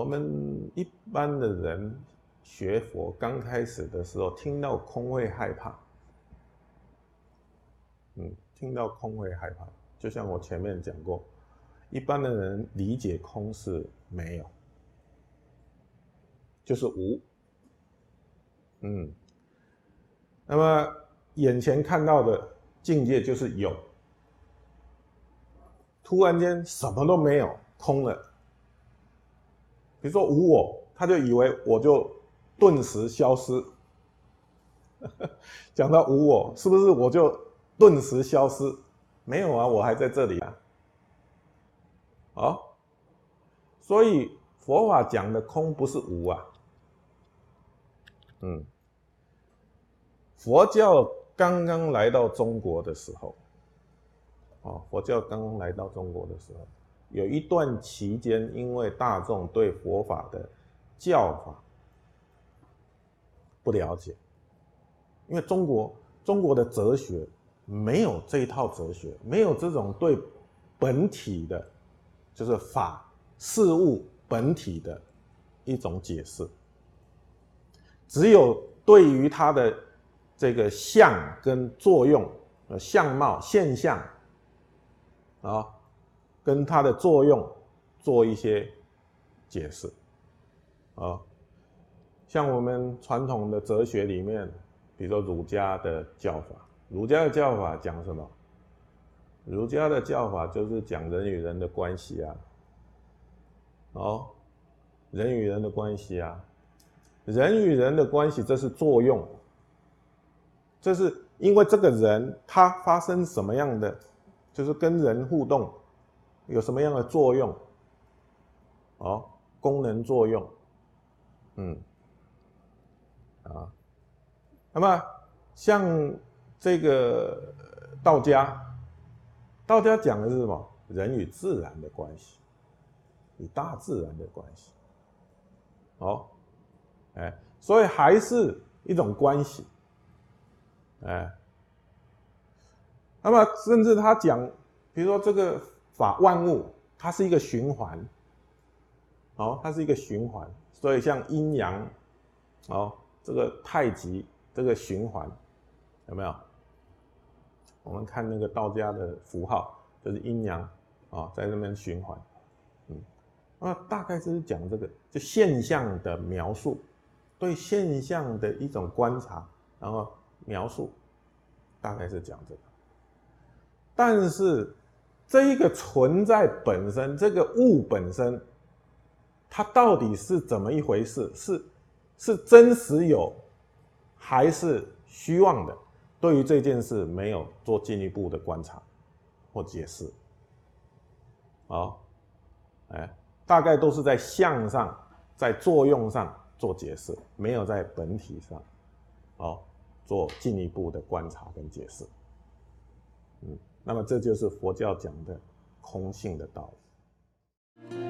我们一般的人学佛刚开始的时候，听到空会害怕。嗯，听到空会害怕，就像我前面讲过，一般的人理解空是没有，就是无。嗯，那么眼前看到的境界就是有。突然间什么都没有，空了。比如说无我，他就以为我就顿时消失。讲到无我，是不是我就顿时消失？没有啊，我还在这里啊。好，所以佛法讲的空不是无啊。嗯，佛教刚刚来到中国的时候。哦，佛教刚刚来到中国的时候，有一段期间，因为大众对佛法的教法不了解，因为中国中国的哲学没有这一套哲学，没有这种对本体的，就是法事物本体的一种解释，只有对于它的这个相跟作用、呃相貌现象。啊，跟它的作用做一些解释啊，像我们传统的哲学里面，比如说儒家的教法，儒家的教法讲什么？儒家的教法就是讲人与人的关系啊，哦，人与人的关系啊，人与人的关系这是作用，这是因为这个人他发生什么样的？就是跟人互动有什么样的作用？哦，功能作用，嗯，啊，那么像这个道家，道家讲的是什么？人与自然的关系，与大自然的关系，哦，哎，所以还是一种关系，哎。那么，甚至他讲，比如说这个法万物，它是一个循环，哦，它是一个循环，所以像阴阳，哦，这个太极这个循环，有没有？我们看那个道家的符号，就是阴阳啊，在那边循环，嗯，那大概就是讲这个，就现象的描述，对现象的一种观察，然后描述，大概是讲这个。但是，这一个存在本身，这个物本身，它到底是怎么一回事？是是真实有，还是虚妄的？对于这件事，没有做进一步的观察或解释。好，哎，大概都是在相上，在作用上做解释，没有在本体上，好做进一步的观察跟解释。嗯那么这就是佛教讲的空性的道理。